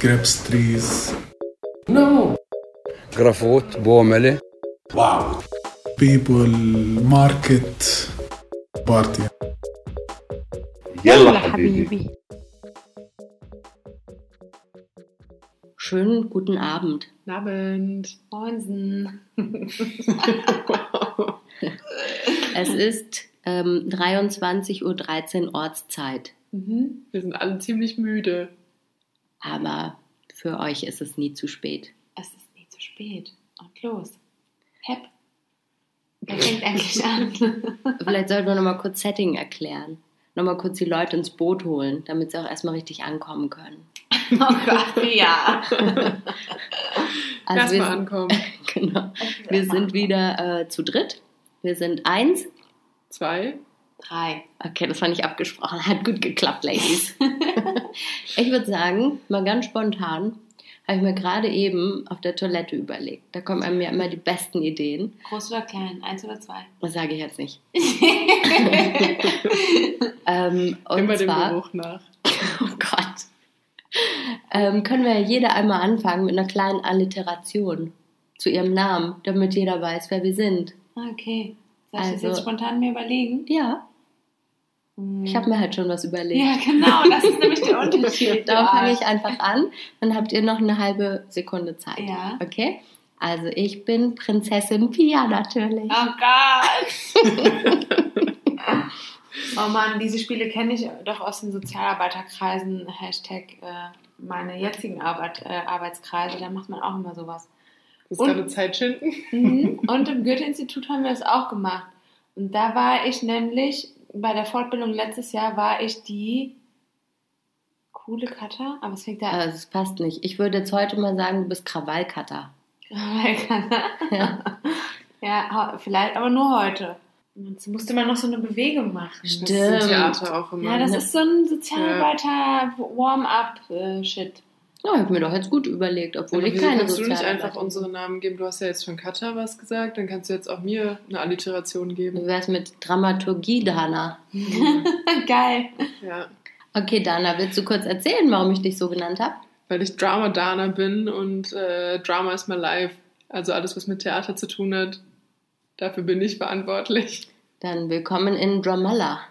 grapes trees. No. Grafot, Boomele. Wow. People, market, party. يلا حبيبي Schönen guten Abend. Guten Abend. Moinsen. Es ist ähm, 23.13 Uhr Ortszeit. Mhm. Wir sind alle ziemlich müde. Aber für euch ist es nie zu spät. Es ist nie zu spät. Und los. Hep. Wer fängt eigentlich an? Vielleicht sollten wir nochmal kurz Setting erklären. Nochmal kurz die Leute ins Boot holen, damit sie auch erstmal richtig ankommen können. oh Gott, ja. Also Erstmal wir, ankommen. genau. wir sind wieder äh, zu dritt. Wir sind eins. Zwei. Drei. Okay, das war nicht abgesprochen. Hat gut geklappt, Ladies. ich würde sagen, mal ganz spontan, habe ich mir gerade eben auf der Toilette überlegt. Da kommen einem ja immer die besten Ideen. Groß oder klein? Eins oder zwei? Das sage ich jetzt nicht. ähm, und Immer dem zwar, Geruch nach. oh Gott, ähm, können wir ja jeder einmal anfangen mit einer kleinen Alliteration zu ihrem Namen, damit jeder weiß, wer wir sind. Okay. Soll ich Also- das jetzt spontan mir überlegen? Ja, ich habe mir halt schon was überlegt. Ja, genau. Das ist nämlich der Unterschied. Da fange ich einfach an, dann habt ihr noch eine halbe Sekunde Zeit. Ja. Okay? Also ich bin Prinzessin Pia natürlich. Oh Gott. oh Mann, diese Spiele kenne ich doch aus den Sozialarbeiterkreisen. Hashtag äh, meine jetzigen Arbeit, äh, Arbeitskreise. Da macht man auch immer sowas. Das ist Und- gerade Zeitschinden. Mhm. Und im Goethe-Institut haben wir das auch gemacht. Und da war ich nämlich, bei der Fortbildung letztes Jahr war ich die coole Cutter, aber es fängt da Also es passt nicht. Ich würde jetzt heute mal sagen, du bist Krawallcutter. ja. ja, ha- vielleicht, aber nur heute. Jetzt musste man noch so eine Bewegung machen. Das ist Stimmt. Theater auch immer. Ja, das ist so ein Sozialarbeiter-Warm-up-Shit. Ja, ich habe mir doch jetzt gut überlegt, obwohl Aber ich keine kannst du nicht einfach unsere Namen geben? Du hast ja jetzt schon Katha was gesagt, dann kannst du jetzt auch mir eine Alliteration Wie geben. wär's mit Dramaturgie, Dana? Geil. Ja. Okay, Dana, willst du kurz erzählen, warum ich dich so genannt habe? Weil ich Drama-Dana bin und äh, Drama ist my life. Also alles, was mit Theater zu tun hat, dafür bin ich verantwortlich. Dann willkommen in Dramalla.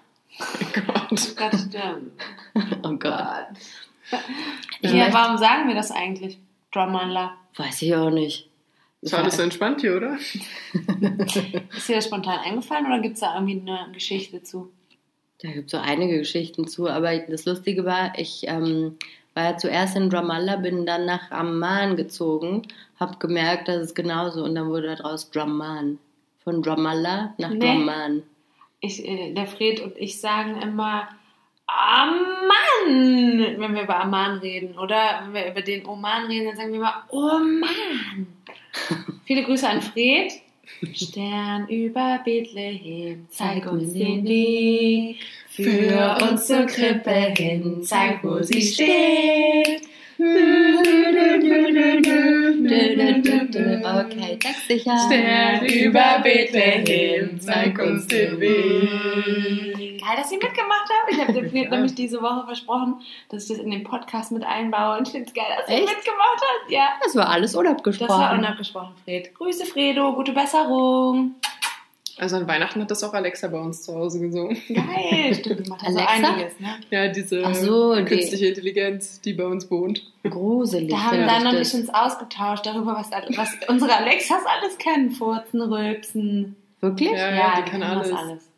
Gott. Das stimmt. Oh Gott. Ich Ja, warum sagen wir das eigentlich? Drummondler. Weiß ich auch nicht. Das war alles so entspannt hier, oder? Ist dir das spontan eingefallen oder gibt es da irgendwie eine Geschichte zu? Da gibt es so einige Geschichten zu, aber das Lustige war, ich ähm, war ja zuerst in Ramallah, bin dann nach Amman gezogen, habe gemerkt, das ist genauso und dann wurde daraus Dramman. Von Ramallah nach Nee. Dramman. Ich, äh, der Fred und ich sagen immer Amman, wenn wir über Amman reden. Oder wenn wir über den Oman reden, dann sagen wir immer Oman. Viele Grüße an Fred. Stern über Bethlehem, zeig uns den Weg. Für uns zur Krippe hin, zeig, wo sie steht. Okay, textsicher. Stern über Bethlehem, zeig uns den Weg. Geil, dass ihr mitgemacht habt. Ich habe dem Fred nämlich diese Woche versprochen, dass ich das in den Podcast mit einbaue. Und ich finde es geil, dass ihr Echt? mitgemacht habt. Ja. Das war alles Das war unabgesprochen. unabgesprochen, Fred. Grüße, Fredo. Gute Besserung. Also an Weihnachten hat das auch Alexa bei uns zu Hause gesungen. Geil. Stimmt, die macht also Alexa? einiges, ne? Ja, diese so, die- künstliche Intelligenz, die bei uns wohnt. Gruselig. Da haben ich dann noch nicht uns ausgetauscht darüber, was, was unsere Alexas alles kennen. Furzen, Rülpsen. Wirklich? Ja, ja, die kann können das alles.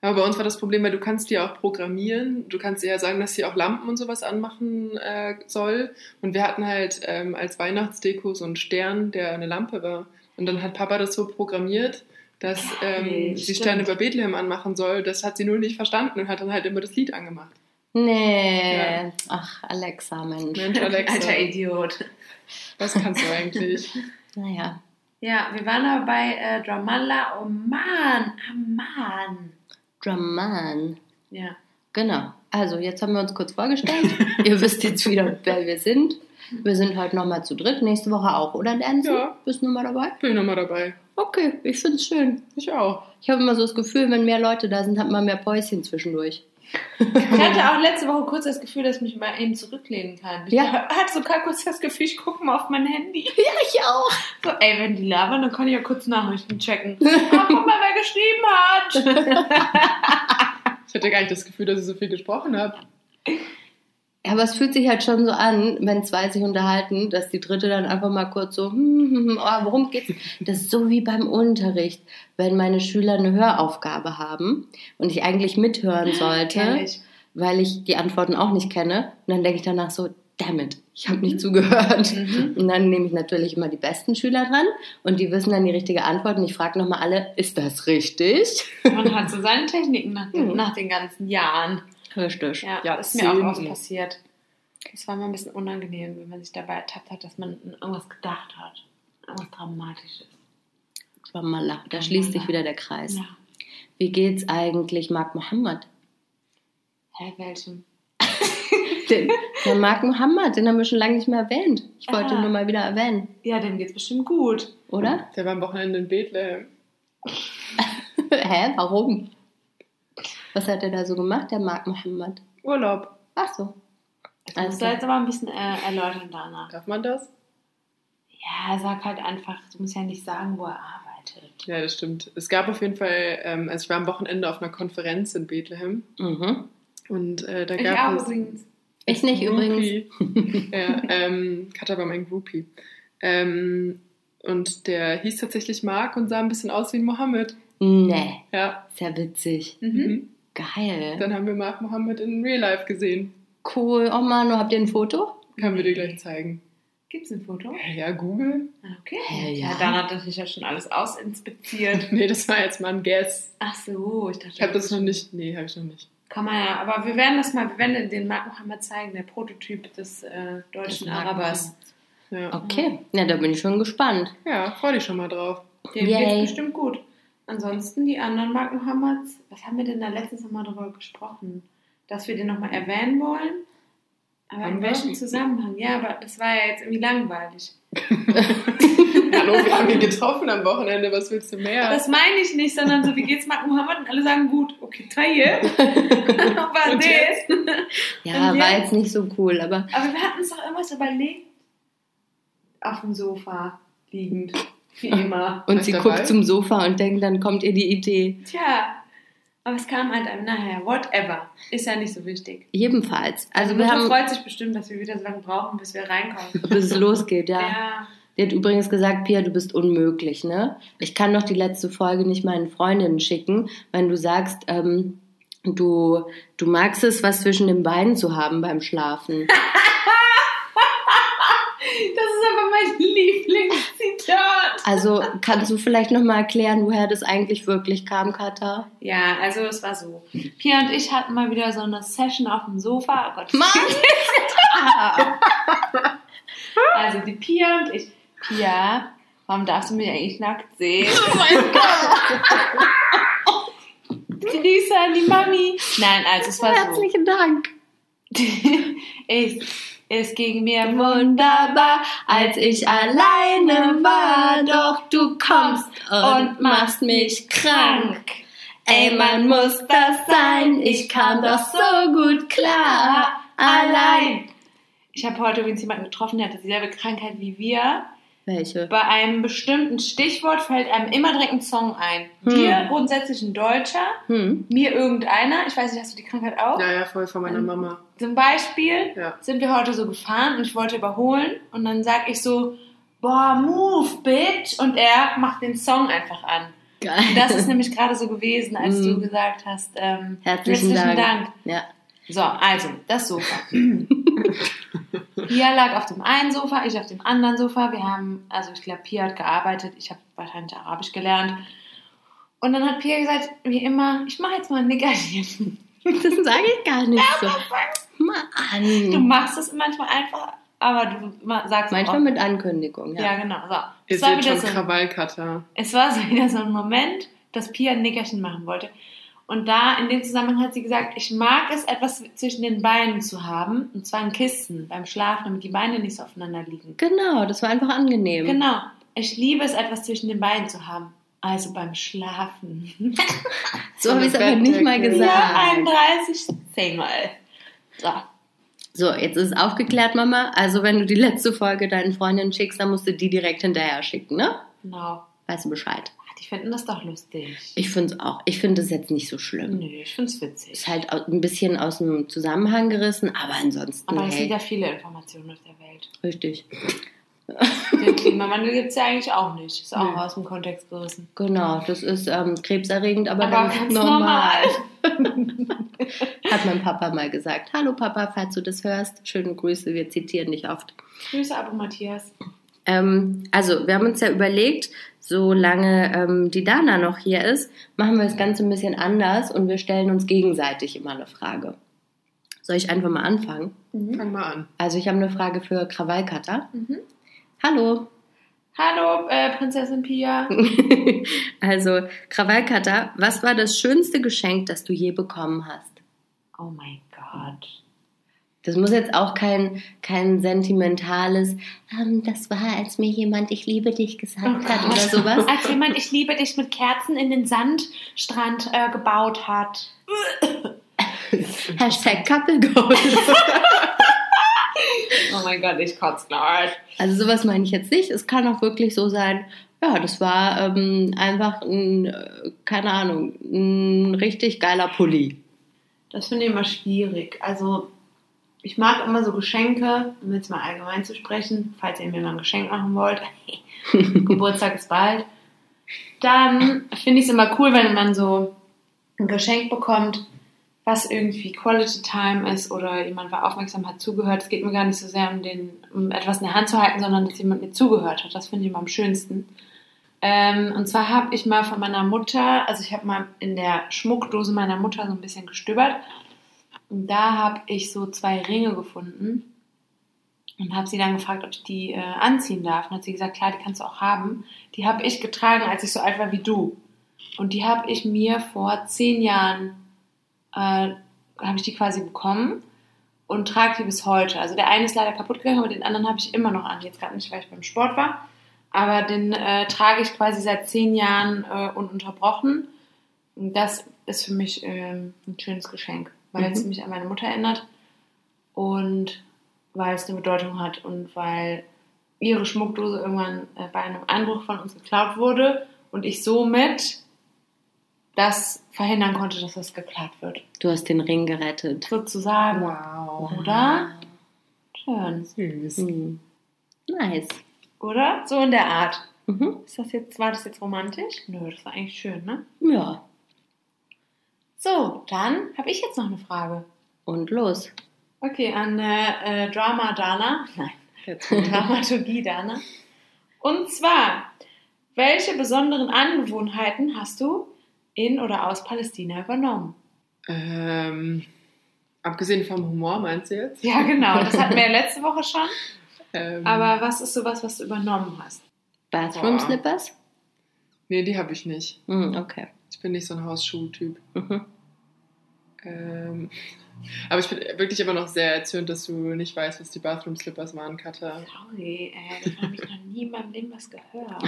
Aber bei uns war das Problem, weil du kannst die auch programmieren. Du kannst ihr ja sagen, dass sie auch Lampen und sowas anmachen äh, soll. Und wir hatten halt ähm, als Weihnachtsdeko so einen Stern, der eine Lampe war. Und dann hat Papa das so programmiert, dass ähm, sie. Sterne über Bethlehem anmachen soll. Das hat sie nur nicht verstanden und hat dann halt immer das Lied angemacht. Nee. Ja. Ach, Alexa, Mensch. Mensch, Alexa, Alter Idiot. was kannst du eigentlich? Naja. Ja, wir waren aber bei äh, Dramalla. Oh Mann, Amman. Dramman. Ja. Genau. Also, jetzt haben wir uns kurz vorgestellt. Ihr wisst jetzt wieder, wer wir sind. Wir sind heute nochmal zu dritt. Nächste Woche auch, oder Nancy? Ja. Bist du nochmal dabei? Bin nochmal dabei. Okay, ich finde es schön. Ich auch. Ich habe immer so das Gefühl, wenn mehr Leute da sind, hat man mehr Päuschen zwischendurch. Ich hatte auch letzte Woche kurz das Gefühl, dass ich mich mal eben zurücklehnen kann. Ich Ja. hatte sogar kurz das Gefühl, ich gucke mal auf mein Handy. Ja, ich auch. So, ey, wenn die labern, dann kann ich ja kurz Nachrichten checken. Ah, guck mal, wer geschrieben hat. Ich hatte gar nicht das Gefühl, dass ich so viel gesprochen habe. Ja, aber es fühlt sich halt schon so an, wenn zwei sich unterhalten, dass die dritte dann einfach mal kurz so, hm, hm, hm, oh, worum geht's? Das ist so wie beim Unterricht, wenn meine Schüler eine Höraufgabe haben und ich eigentlich mithören sollte, ich. weil ich die Antworten auch nicht kenne. Und dann denke ich danach so, damn it, ich habe nicht zugehört. Mhm. Und dann nehme ich natürlich immer die besten Schüler dran und die wissen dann die richtige Antwort und ich frage nochmal alle, ist das richtig? Man hat so seine Techniken nach Mhm. nach den ganzen Jahren. Richtig. Ja, Ja, das ist mir auch oft passiert. Es war mal ein bisschen unangenehm, wenn man sich dabei ertappt hat, dass man an irgendwas gedacht hat. Irgendwas Dramatisches. Ramallah, da schließt sich wieder der Kreis. Ja. Wie geht's eigentlich Mark Mohammed? Hä, welchem? Den, der Mark Mohammed, den haben wir schon lange nicht mehr erwähnt. Ich wollte Ah. nur mal wieder erwähnen, Ja, dem geht's bestimmt gut. oder? Der war am Wochenende in Bethlehem. Hä, warum? Was hat er da so gemacht, der Mark Mohammed? Urlaub. Ach so. Das musst Also, du jetzt aber ein bisschen äh, erläutern danach. Darf man das? Ja, sag halt einfach, du musst ja nicht sagen, wo er arbeitet. Ja, das stimmt. Es gab auf jeden Fall, ähm, also ich war am Wochenende auf einer Konferenz in Bethlehem mhm. und äh, da Ich gab auch es übrigens. Ich nicht übrigens. Groupie. ja, ähm, Katha war mein Groupie. Ähm, und der hieß tatsächlich Mark und sah ein bisschen aus wie ein Mohammed. Nee, Ja. ist ja witzig. Mhm. Geil. Dann haben wir Mark Mohammed in Real Life gesehen. Cool. Oh Manu, habt ihr ein Foto? Können wir dir gleich zeigen. Gibt's ein Foto? Ja, Google? Ah, Okay. Ja. ja. dann hat er sich ja schon alles ausinspiziert. Nee, das war jetzt mal ein Guess. Ach so, ich dachte. Ich habe das noch nicht. Nee, habe ich noch nicht. Kann man ja, aber wir werden das mal, wir werden den Mark Mohammed zeigen, der Prototyp des äh, deutschen Arabers. Ja, Okay. Ja, da bin ich schon gespannt. ja freu dich schon mal drauf. Dem Yay. geht's bestimmt gut. Ansonsten die anderen Mark Mohammeds, was haben wir denn da letztens nochmal drüber gesprochen? Dass wir den nochmal erwähnen wollen? Aber Haben in wir? welchem Zusammenhang? Ja, aber das war ja jetzt irgendwie langweilig. Hallo, wir haben ihn getroffen am Wochenende. Was willst du mehr? Das meine ich nicht, sondern so, wie geht's Mark Mohammed? Und alle sagen gut. Okay, Taille. Was Und jetzt? Ja, Und war jetzt? jetzt nicht so cool, aber Aber wir hatten uns doch irgendwas überlegt. Auf dem Sofa liegend. Wie immer. und sie guckt zum Sofa und denkt, dann kommt ihr die Idee. Tja. Aber es kam halt einem nachher. Whatever. Ist ja nicht so wichtig. Jedenfalls. Also Also wir haben, freut sich bestimmt, dass wir wieder so lange brauchen, bis wir reinkommen. bis es losgeht, ja. Ja. Die hat übrigens gesagt, Pia, du bist unmöglich, ne? Ich kann doch die letzte Folge nicht meinen Freundinnen schicken, wenn du sagst, ähm, du, du magst es, was zwischen den Beinen zu haben beim Schlafen. Das ist aber mein Lieblingszitat. Also kannst du vielleicht nochmal erklären, woher das eigentlich wirklich kam, Katha? Ja, also es war so. Pia und ich hatten mal wieder so eine Session auf dem Sofa. Oh Gott. Mann! Also die Pia und ich. Pia, warum darfst du mich eigentlich nackt sehen? Oh mein Gott! Grüße an die Mami. Nein, also es war so. Herzlichen Dank. Es, es ging mir Wunderbar, als ich alleine war, doch du kommst und machst mich krank. Ey, man muss das sein, ich kam doch so gut klar, allein. Ich habe heute übrigens jemanden getroffen, der hat dieselbe Krankheit wie wir. Welche? Bei einem bestimmten Stichwort fällt einem immer direkt ein Song ein. Hm. Dir grundsätzlich ein Deutscher, Hm? mir irgendeiner. Ich weiß nicht, hast du die Krankheit auch? Ja, ja, voll von meiner Mama. Zum Beispiel Ja. sind wir heute so gefahren und ich wollte überholen und dann sag ich so, boah, move, bitch. Und er macht den Song einfach an. Geil. Und das ist nämlich gerade so gewesen, als Mhm. du gesagt hast, ähm, Herzlichen Dank. Dank. Ja. So, also, das Sofa. Pia lag auf dem einen Sofa, ich auf dem anderen Sofa. Wir haben, also ich glaube, Pia hat gearbeitet, ich habe wahrscheinlich Arabisch gelernt. Und dann hat Pia gesagt, wie immer, ich mache jetzt mal ein Nickerchen. Das sage ich gar nicht so. Du Mann. machst es manchmal einfach, aber du sagst Manchmal auch, mit Ankündigung, ja. Ja, genau. So. Es war, seht wieder schon so, Krawallcutter. es war so wieder so ein Moment, dass Pia ein Nickerchen machen wollte. Und da, in dem Zusammenhang hat sie gesagt, ich mag es, etwas zwischen den Beinen zu haben. Und zwar ein Kissen beim Schlafen, damit die Beine nicht so aufeinander liegen. Genau, das war einfach angenehm. Genau. Ich liebe es, etwas zwischen den Beinen zu haben. Also beim Schlafen. So habe ich es aber nicht mal gesagt. Ja, 31 zehnmal. So. So, jetzt ist es aufgeklärt, Mama. Also, wenn du die letzte Folge deinen Freundinnen schickst, dann musst du die direkt hinterher schicken, ne? Genau. Weißt du Bescheid? Die finden das doch lustig. Ich finde es auch. Ich finde es jetzt nicht so schlimm. Nö, ich finde es witzig. Ist halt ein bisschen aus dem Zusammenhang gerissen, aber ansonsten, Aber es sind hey, ja viele Informationen auf der Welt. richtig. Den Klimawandel gibt es ja eigentlich auch nicht. Ist auch Nö. aus dem Kontext gerissen. Genau, das ist ähm, krebserregend, aber, Aber dann ganz normal. Hat mein Papa mal gesagt. Hallo Papa, falls du das hörst. Schöne Grüße, wir zitieren dich oft. Grüße, Abo Matthias. Ähm, also, wir haben uns ja überlegt, solange ähm, die Dana noch hier ist, machen wir das Ganze ein bisschen anders und wir stellen uns gegenseitig immer eine Frage. Soll ich einfach mal anfangen? Fang mal an. Also, ich habe eine Frage für Krawallkatter. Mhm. Hallo. Hallo, äh, Prinzessin Pia. also, Krawallkatter, was war das schönste Geschenk, das du je bekommen hast? Oh mein Gott. Das muss jetzt auch kein, kein sentimentales, ähm, das war, als mir jemand ich liebe dich gesagt Oh hat Gott. oder sowas. Als jemand Ich liebe dich mit Kerzen in den Sandstrand äh, gebaut hat. Hashtag Couple Goals. Oh mein Gott, ich kotze gleich. Also sowas meine ich jetzt nicht. Es kann auch wirklich so sein, ja, das war ähm, einfach ein, äh, keine Ahnung, ein richtig geiler Pulli. Das finde ich immer schwierig. Also, ich mag immer so Geschenke, um jetzt mal allgemein zu sprechen, falls ihr mir mal ein Geschenk machen wollt. Geburtstag ist bald. Dann finde ich es immer cool, wenn man so ein Geschenk bekommt, was irgendwie Quality Time ist oder jemand war aufmerksam, hat zugehört. Es geht mir gar nicht so sehr um, den, um etwas in der Hand zu halten, sondern dass jemand mir zugehört hat. Das finde ich immer am schönsten. Ähm, und zwar habe ich mal von meiner Mutter, also ich habe mal in der Schmuckdose meiner Mutter so ein bisschen gestöbert. Und da habe ich so zwei Ringe gefunden und habe sie dann gefragt, ob ich die äh, anziehen darf. Und hat sie gesagt, klar, die kannst du auch haben. Die habe ich getragen, als ich so alt war wie du. Und die habe ich mir vor zehn Jahren, äh, habe ich die quasi bekommen und trage die bis heute. Also der eine ist leider kaputt gegangen, aber den anderen habe ich immer noch an. Jetzt gerade nicht, weil ich beim Sport war. Aber den äh, trage ich quasi seit zehn Jahren äh, ununterbrochen. Und das ist für mich ähm, ein schönes Geschenk, weil es mich an meine Mutter erinnert und weil es eine Bedeutung hat und weil ihre Schmuckdose irgendwann äh, bei einem Einbruch von uns geklaut wurde und ich somit das verhindern konnte, dass das geklaut wird. Du hast den Ring gerettet. Sozusagen. Wow. Oder? Schön. Süß. Hm. Nice. Oder? So in der Art. Mhm. Ist das jetzt, war das jetzt romantisch? Nö, das war eigentlich schön, ne? Ja. So, dann habe ich jetzt noch eine Frage. Und los. Okay, an äh, äh, Drama Dana. Nein, Dramaturgie Dana. Und zwar, welche besonderen Angewohnheiten hast du in oder aus Palästina übernommen? Ähm, abgesehen vom Humor, meinst du jetzt? Ja, genau. Das hatten wir ja letzte Woche schon. Ähm, Aber was ist sowas, was du übernommen hast? Bathroom. Slippers? Nee, die habe ich nicht. Hm, okay. Ich bin nicht so ein Hausschuh-Typ. Mhm. Ähm, aber ich bin wirklich immer noch sehr erzürnt, dass du nicht weißt, was die Bathroom Slippers waren, Katha. Sorry, ey, davon habe ich noch nie in meinem Leben was gehört.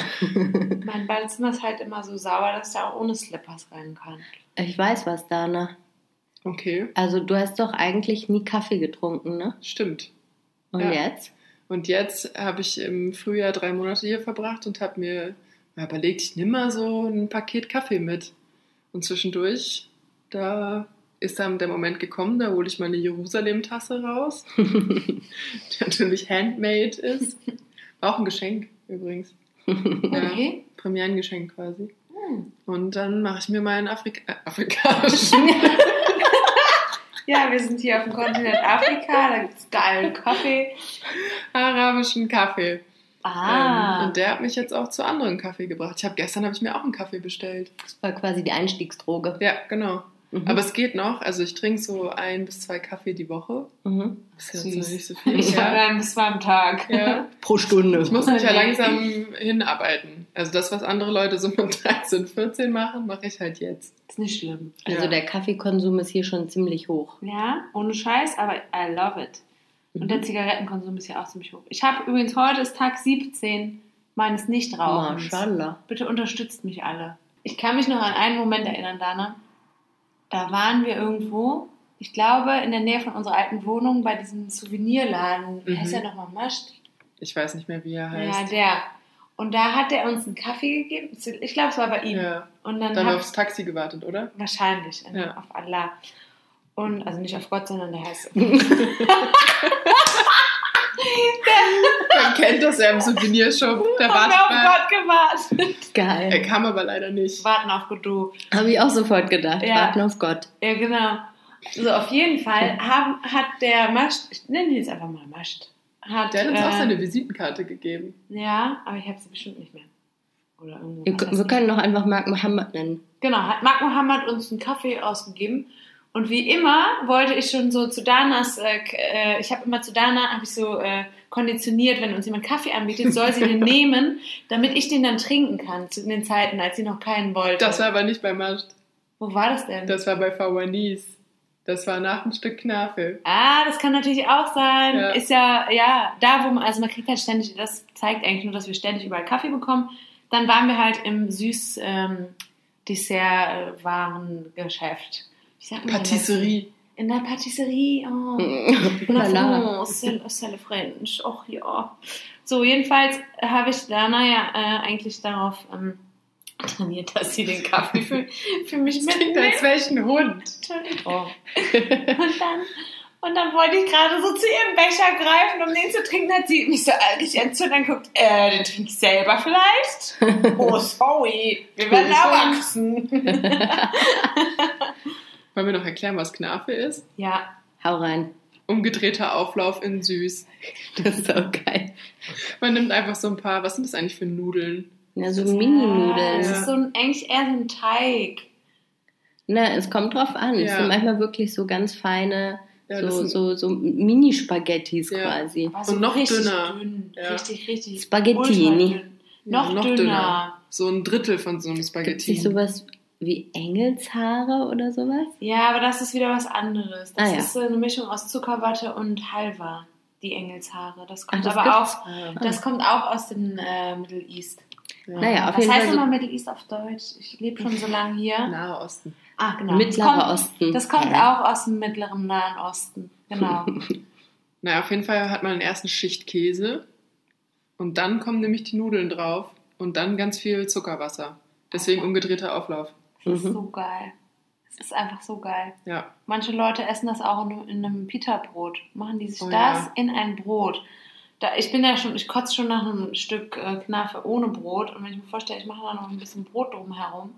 mein Badezimmer ist halt immer so sauber, dass da auch ohne Slippers rein kann. Ich weiß was, Dana. Okay, Also du hast doch eigentlich nie Kaffee getrunken, ne? stimmt. Und Ja. jetzt? Und jetzt habe ich im Frühjahr drei Monate hier verbracht und habe mir überlegt, ich nehme mal so ein Paket Kaffee mit. Und zwischendurch, da ist dann der Moment gekommen, da hole ich meine Jerusalem-Tasse raus, die natürlich handmade ist. War auch ein Geschenk übrigens. Okay. Premierengeschenk quasi. Hm. Und dann mache ich mir meinen Afrika äh, afrikanischen. Ja, wir sind hier auf dem Kontinent Afrika, da gibt es geilen Kaffee. arabischen Kaffee. Ah. Ähm, und der hat mich jetzt auch zu anderen Kaffee gebracht. Ich habe gestern habe ich mir auch einen Kaffee bestellt. Das war quasi die Einstiegsdroge. Ja, genau. Mhm. Aber es geht noch. Also ich trinke so ein bis zwei Kaffee die Woche. mhm. Das ist jetzt noch nicht so viel. ich habe ja. einen bis zwei am Tag. Ja. Pro Stunde. Ich muss mich ja langsam hinarbeiten. Also das, was andere Leute so mit 13, 14 machen, mache ich halt jetzt. Ist nicht schlimm. Also Ja. der Kaffeekonsum ist hier schon ziemlich hoch. Ja, ohne Scheiß, aber I love it. Und der Zigarettenkonsum ist ja auch ziemlich hoch. Ich habe übrigens heute ist Tag 17 meines Nichtrauchens. Mashallah. Bitte unterstützt mich alle. Ich kann mich noch an einen Moment erinnern, Dana. Da waren wir irgendwo, ich glaube, in der Nähe von unserer alten Wohnung bei diesem Souvenirladen. Wie Mhm. heißt der nochmal? Mascht? Ich weiß nicht mehr, wie er Ja, heißt. der. Und da hat er uns einen Kaffee gegeben. Ich glaube, es war bei ihm. Ja. Und dann, Dann aufs Taxi gewartet, oder? wahrscheinlich Ja. auf Allah. Und also nicht auf Gott, sondern der heißt. Man kennt das ja im Souvenirshop. Wir wartet auf. Gott gewartet. Er Geil. kam aber leider nicht. Warten auf Godot. Habe ich auch sofort gedacht. Ja. Warten auf Gott. Ja, genau. So, auf jeden Fall haben, hat der Mascht, ich nenne ihn jetzt einfach mal Mascht, hat, Der hat uns auch äh, seine Visitenkarte gegeben. Ja, aber ich habe sie bestimmt nicht mehr. Oder irgendwo. Wir, wir können noch einfach Mark Mohammed nennen. Genau, hat Mark Mohammed uns einen Kaffee ausgegeben. Und wie immer wollte ich schon so zu Danas, äh, äh, ich habe immer zu Dana, habe ich so äh, konditioniert, wenn uns jemand Kaffee anbietet, soll sie den nehmen, damit ich den dann trinken kann, zu den Zeiten, als sie noch keinen wollte. Das war aber nicht bei Mascht. Wo war das denn? Das war bei Fawanis. Das war nach ein Stück Knafe. Ah, das kann natürlich auch sein. Ja. Ist ja, ja, da wo man, also man kriegt halt ständig, das zeigt eigentlich nur, dass wir ständig überall Kaffee bekommen. Dann waren wir halt im süß ähm, Dessertwarengeschäft. Wie sagt man das? Patisserie. In der Patisserie. Oh. La. France, c'est le French. Och ja. So, jedenfalls habe ich Dana ja äh, eigentlich darauf ähm, trainiert, dass sie den Kaffee für, für mich mitnimmt. als welchen Hund. Entschuldigung. Und dann, und dann wollte ich gerade so zu ihrem Becher greifen, um den zu trinken. Hat sie mich so eigentlich entzündet und guckt, äh, den trinke ich selber vielleicht? Oh, sorry, wir werden erwachsen. Wollen wir noch erklären, was Knafe ist? Ja, Hau rein. Umgedrehter Auflauf in süß. Das ist auch geil. Man nimmt einfach so ein paar, was sind das eigentlich für Nudeln? Ja, so Mini-Nudeln. Es ist so ein, eigentlich eher so ein Teig. Na, es kommt drauf an. Es Ja. sind manchmal wirklich so ganz feine, Ja, das so, so, so Mini-Spaghettis Ja. quasi. Und noch richtig dünner. Dünn. Ja. Richtig, richtig. Spaghettini. ultradünn. Noch, noch dünner. dünner. So ein Drittel von so einem Gibt es Spaghetti. nicht sowas wie Engelshaare oder sowas? Ja, aber das ist wieder was anderes. Das Ah, ja. ist so eine Mischung aus Zuckerwatte und Halva, die Engelshaare. Das kommt das aber auch, Ah. das kommt auch aus dem äh, Middle East. Ja. Naja, auf was jeden heißt Fall so nochmal Middle East auf Deutsch? Ich lebe schon so lange hier. Nahe Osten. Ah, genau. Mittlerer das kommt, Osten. Das kommt Ja. auch aus dem mittleren Nahen Osten. Genau. Naja, auf jeden Fall hat man einen ersten Schicht Käse und dann kommen nämlich die Nudeln drauf und dann ganz viel Zuckerwasser. Deswegen umgedrehter Auflauf. Das ist Mhm. so geil. Das ist einfach so geil. Ja. Manche Leute essen das auch in, in einem Pita-Brot. Machen die sich Oh, das ja. in ein Brot. Da, ich bin ja schon, ich kotze schon nach einem Stück äh, Knafe ohne Brot. Und wenn ich mir vorstelle, ich mache da noch ein bisschen Brot drumherum,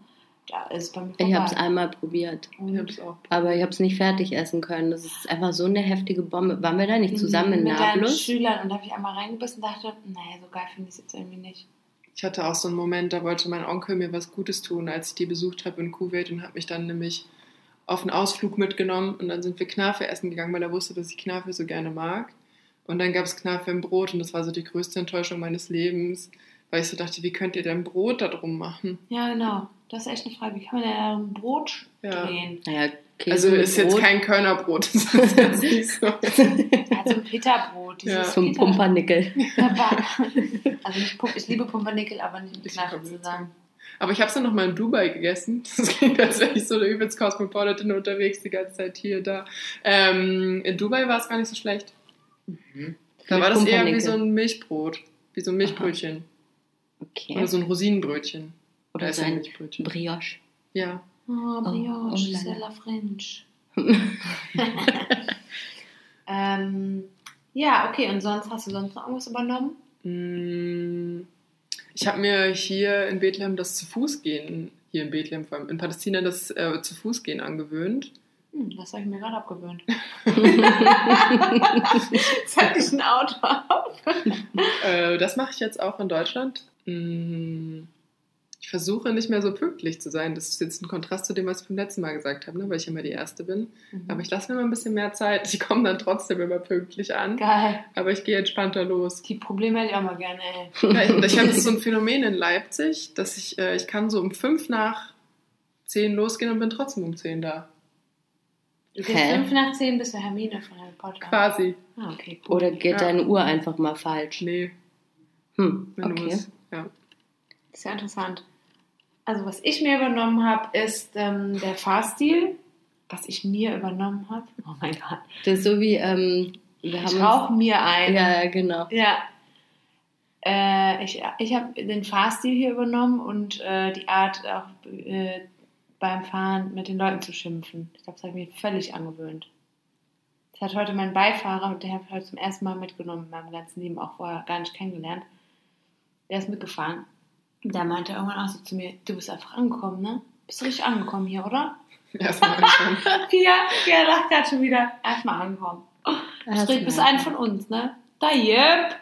da ist es bei mir vorbei. Ich habe es einmal probiert. Ich hab's auch. Aber ich habe es nicht fertig essen können. Das ist einfach so eine heftige Bombe. Waren wir da nicht zusammen in Mit deinen Nablus? Schülern. Und da habe ich einmal reingebissen und dachte, nee, so geil finde ich es jetzt irgendwie nicht. Ich hatte auch so einen Moment, da wollte mein Onkel mir was Gutes tun, als ich die besucht habe in Kuwait und hat mich dann nämlich auf einen Ausflug mitgenommen und dann sind wir Knafe essen gegangen, weil er wusste, dass ich Knafe so gerne mag. Und dann gab es Knafe im Brot und das war so die größte Enttäuschung meines Lebens, weil ich so dachte, wie könnt ihr denn Brot da drum machen? Ja, genau. Das ist echt eine Frage. Wie kann man denn da ein Brot Ja. drehen? Naja, Käse Also ist jetzt kein Körnerbrot, das ist jetzt nicht so. Also ein Pita-Brot. Ja. Dieses Zum Pita- Pumpernickel. Also Pump, ich liebe Pumpernickel, aber nicht mit Ich zusammen. Aber ich habe es dann noch mal in Dubai gegessen. Das klingt, als wäre ich so der übelst Cosmopolitan unterwegs die ganze Zeit hier, da. Ähm, in Dubai war es gar nicht so schlecht. Da Mit war das eher wie so ein Milchbrot. Wie so ein Milchbrötchen. Okay. Oder so ein Rosinenbrötchen. Oder ist so ein ein Milchbrötchen. Brioche. Ja. Oh, Brioche, oh la c'est la. French. ähm, ja, okay, und sonst hast du sonst noch irgendwas übernommen? Mm, Ich habe mir hier in Bethlehem das zu Fuß gehen, hier in Bethlehem, vor allem in Palästina, das äh, zu Fuß gehen angewöhnt. Hm, das habe ich mir gerade abgewöhnt. Seit ich ein Auto habe. Äh, das mache ich jetzt auch in Deutschland. Mm, Ich versuche nicht mehr so pünktlich zu sein. Das ist jetzt ein Kontrast zu dem, was ich beim letzten Mal gesagt habe, ne? weil ich immer die Erste bin. Aber ich lasse mir mal ein bisschen mehr Zeit. Ich komme dann trotzdem immer pünktlich an. Geil. Aber ich gehe entspannter los. Die Probleme hätte ich auch mal gerne, ey. Ja, ich ich habe jetzt so ein Phänomen in Leipzig, dass ich, äh, ich kann so um fünf nach zehn losgehen und bin trotzdem um zehn da. Du gehst fünf nach zehn bis zur Hermine von Harry Potter. Quasi. Ah, okay, cool. Oder geht Ja. deine Uhr einfach mal falsch? Nee, Hm, wenn du okay. musst. Ja. Das ist ja interessant. Also was ich mir übernommen habe, ist ähm, der Fahrstil. Was ich mir übernommen habe. Oh mein Gott. Das ist so wie, ähm, wir Ich haben rauche mir uns, ein. Ja, genau. Ja. Äh, ich ich habe den Fahrstil hier übernommen und äh, die Art auch äh, beim Fahren mit den Leuten zu schimpfen. Ich glaube, das habe ich mir völlig angewöhnt. Das hat heute mein Beifahrer, der habe ich heute zum ersten Mal mitgenommen in meinem ganzen Leben, auch vorher gar nicht kennengelernt. Der ist mitgefahren. Der meinte irgendwann auch so zu mir, du bist einfach angekommen, ne? Bist du richtig angekommen hier, oder? Erstmal schon. Pia, Pia lacht gerade schon wieder. Erstmal angekommen. Hast Du du bist ein von uns, ne? Da, yep.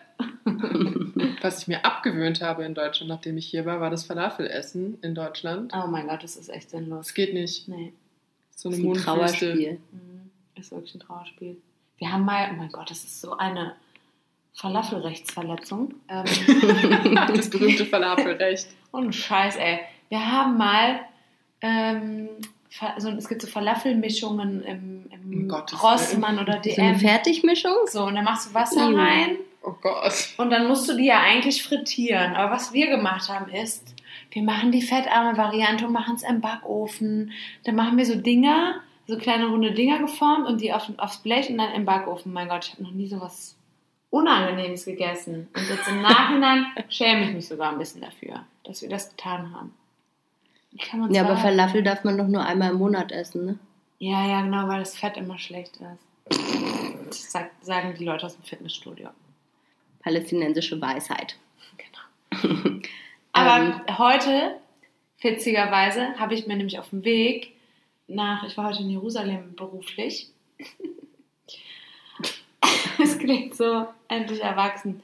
Was ich mir abgewöhnt habe in Deutschland, nachdem ich hier war, war das Falafelessen in Deutschland. Oh mein Gott, das ist echt sinnlos. Das geht nicht. Nee, So Das eine ist ein. Trauerspiel. mhm. ist wirklich ein Trauerspiel. Wir haben mal, oh mein Gott, das ist so eine Falafelrechtsverletzung. Ähm, das berühmte Falafelrecht. ohne Scheiß, ey. Wir haben mal, ähm, so, es gibt so Falafelmischungen im, im Gottes Rossmann oder So eine DM. Fertigmischung? So, und dann machst du Wasser Iu. rein Oh Gott. Und dann musst du die ja eigentlich frittieren. Aber was wir gemacht haben ist, wir machen die fettarme Variante und machen es im Backofen. Dann machen wir so Dinger, so kleine runde Dinger geformt und die auf, aufs Blech und dann im Backofen. Mein Gott, ich habe noch nie so was Unangenehmes gegessen. Und jetzt im Nachhinein schäme ich mich sogar ein bisschen dafür, dass wir das getan haben. Ja, aber? Falafel darf man doch nur einmal im Monat essen, ne? Ja, ja, genau, weil das Fett immer schlecht ist. Das sagen die Leute aus dem Fitnessstudio. Palästinensische Weisheit. Genau. Aber Ähm, heute, witzigerweise, habe ich mir nämlich auf dem Weg nach, ich war heute in Jerusalem beruflich. Es klingt so endlich erwachsen.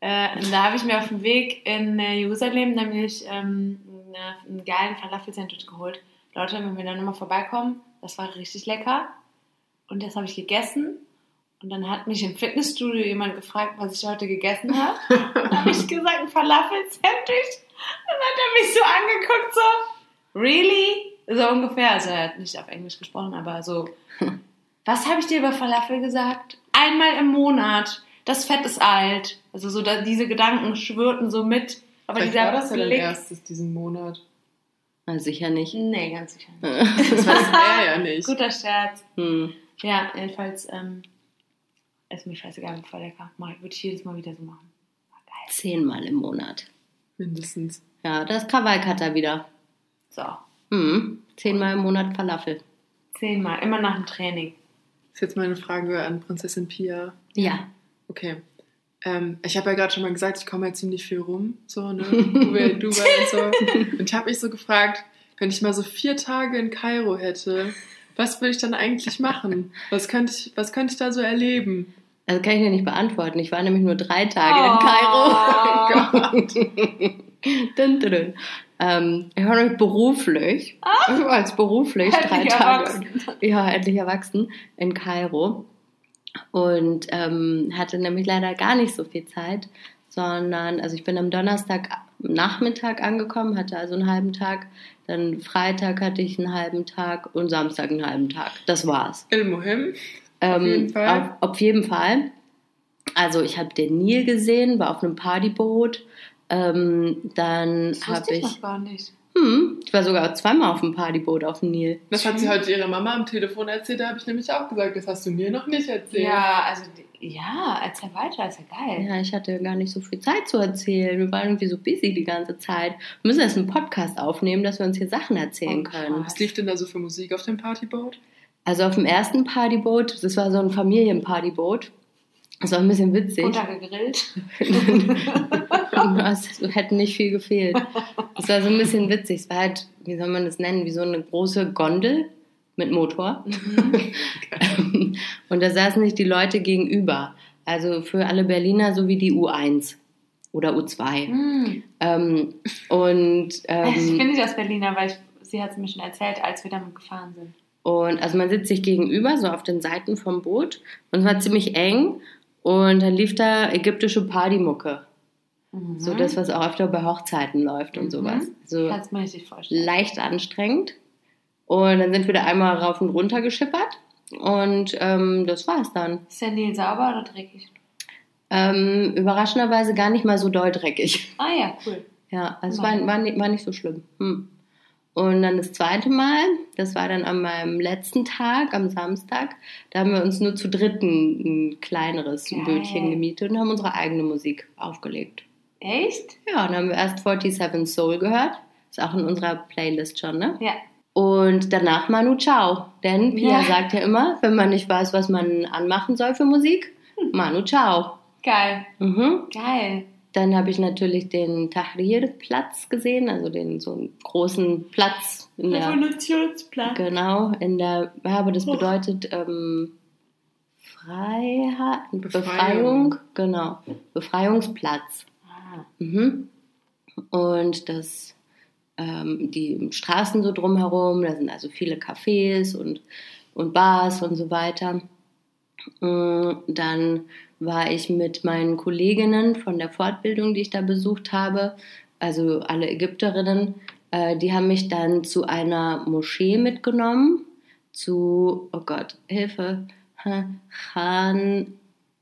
Äh, und da habe ich mir auf dem Weg in äh, Jerusalem nämlich ähm, eine, einen geilen Falafel-Sandwich geholt. Leute, wenn wir da nochmal vorbeikommen, das war richtig lecker. Und das habe ich gegessen. Und dann hat mich im Fitnessstudio jemand gefragt, was ich heute gegessen habe. Dann habe ich gesagt, ein Falafel-Sandwich. Dann hat er mich so angeguckt, so, really? So ungefähr. Also er hat nicht auf Englisch gesprochen, aber so, was habe ich dir über Falafel gesagt? Einmal im Monat. Das Fett ist alt. Also so, da, diese Gedanken schwirrten so mit. Aber Vielleicht dieser war das ja dein erstes diesen Monat. Na, sicher nicht. Nee, ganz sicher nicht. Das weiß er ja nicht. Guter Scherz. Hm. Ja, jedenfalls ähm, ist mir scheißegal, voll lecker. Mach, Würde ich jedes Mal wieder so machen. War geil. Zehnmal im Monat. Mindestens. Ja, das ist Krawallkatter wieder. So, Hm. Zehnmal im Monat Falafel. zehnmal, immer nach dem Training. Das ist jetzt meine Frage an Prinzessin Pia. Ja. Okay. Ähm, ich habe ja gerade schon mal gesagt, ich komme ja ziemlich viel rum, so, ne? Dubai, Dubai und so. Und ich habe mich so gefragt, wenn ich mal so vier Tage in Kairo hätte, was würde ich dann eigentlich machen? Was könnte ich, was könnte ich da so erleben? Also kann ich dir nicht beantworten. Ich war nämlich nur drei Tage Oh. in Kairo. dun, dun, dun. Ähm, ich war nämlich beruflich, als beruflich drei Tage, erwachsen. ja, endlich erwachsen, in Kairo. Und ähm, hatte nämlich leider gar nicht so viel Zeit, sondern, also ich bin am Donnerstag Nachmittag angekommen, hatte also einen halben Tag, dann Freitag hatte ich einen halben Tag und Samstag einen halben Tag. Das war's. Muhim. Ähm, jeden Fall. Auf, auf jeden Fall. Also ich habe den Nil gesehen, war auf einem Partyboot. Ähm, dann Das habe wusste ich ich, noch gar nicht. hm, ich war sogar zweimal auf dem Partyboot auf dem Nil. Das hat sie heute ihrer Mama am Telefon erzählt, da habe ich nämlich auch gesagt, das hast du mir noch nicht erzählt. Ja, also, ja, erzähl weiter, ist ja geil. Ja, ich hatte gar nicht so viel Zeit zu erzählen. Wir waren irgendwie so busy die ganze Zeit. Wir müssen erst einen Podcast aufnehmen, dass wir uns hier Sachen erzählen Oh, können. Was lief denn da so für Musik auf dem Partyboot? Also auf dem ersten Partyboot, das war so ein Familienpartyboot. Das war ein bisschen witzig. Runtergegrillt. es hätte nicht viel gefehlt. Es war so ein bisschen witzig. Es war halt, wie soll man das nennen, wie so eine große Gondel mit Motor. Und da saßen sich die Leute gegenüber. Also für alle Berliner so wie die U1 oder U2. Hm. Ähm, und, Ich ähm, bin nicht aus Berliner, weil ich, sie hat es mir schon erzählt, als wir damit gefahren sind. und also man sitzt sich gegenüber, so auf den Seiten vom Boot. Und es war ziemlich eng. Und dann lief da ägyptische Partymucke. Mhm. So das, was auch öfter bei Hochzeiten läuft und Mhm. sowas. So Kannst mir richtig vorstellen. leicht anstrengend. Und dann sind wir da einmal rauf und runter geschippert. Und ähm, das war's dann. Ist der Nil sauber oder dreckig? Ähm, überraschenderweise gar nicht mal so doll dreckig. Ah ja, cool. Ja, also es war, war, nicht, war nicht so schlimm. Hm. Und dann das zweite Mal, das war dann an meinem letzten Tag, am Samstag, da haben wir uns nur zu dritten ein kleineres Geil. Bötchen gemietet und haben unsere eigene Musik aufgelegt. Echt? Ja, dann haben wir erst 47 Soul gehört. Ist auch in unserer Playlist schon, ne? Ja. Und danach Manu Chao. Denn Pia Ja. sagt ja immer, wenn man nicht weiß, was man anmachen soll für Musik, Manu Chao. Geil. Mhm. Geil. Dann habe ich natürlich den Tahrir-Platz gesehen, also den so einen großen Platz in der, Revolutionsplan. genau, in der, aber das bedeutet ähm, Freiheit, Befreiung. Befreiung. genau, Befreiungsplatz. Ah. Mhm. Und das, ähm, die Straßen so drumherum, da sind also viele Cafés und, und Bars und so weiter. Mm, Dann war ich mit meinen Kolleginnen von der Fortbildung, die ich da besucht habe, also alle Ägypterinnen, äh, die haben mich dann zu einer Moschee mitgenommen, zu, oh Gott, Hilfe, Ha- Khan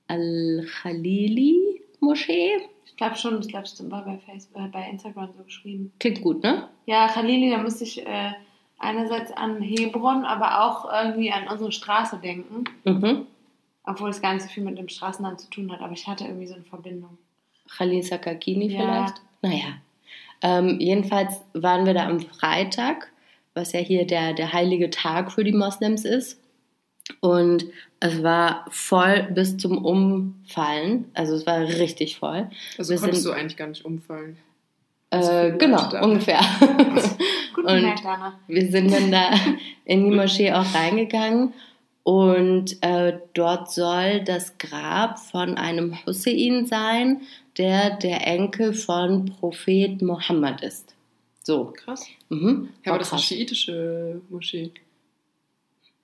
al-Khalili Moschee. Ich glaube schon, ich glaube, es war bei Facebook, äh, bei Instagram so geschrieben. Klingt gut, ne? Ja, Khalili, da musste ich äh, einerseits an Hebron, aber auch irgendwie an unsere Straße denken. Mhm. Obwohl es gar nicht so viel mit dem Straßennamen zu tun hat, aber ich hatte irgendwie so eine Verbindung. Khalil Sakakini Ja. vielleicht. Naja. Ähm, jedenfalls waren wir da am Freitag, was ja hier der, der heilige Tag für die Moslems ist. Und es war voll bis zum Umfallen. Also es war richtig voll. Also Wir konntest sind- du eigentlich gar nicht umfallen. Äh, viele genau, ungefähr. Gut Und- gemerkt, Dana. Wir sind dann da in die Moschee auch reingegangen und äh, dort soll das Grab von einem Hussein sein, der der Enkel von Prophet Mohammed ist. So. Krass. Mhm. Ja, aber das ist eine schiitische Moschee.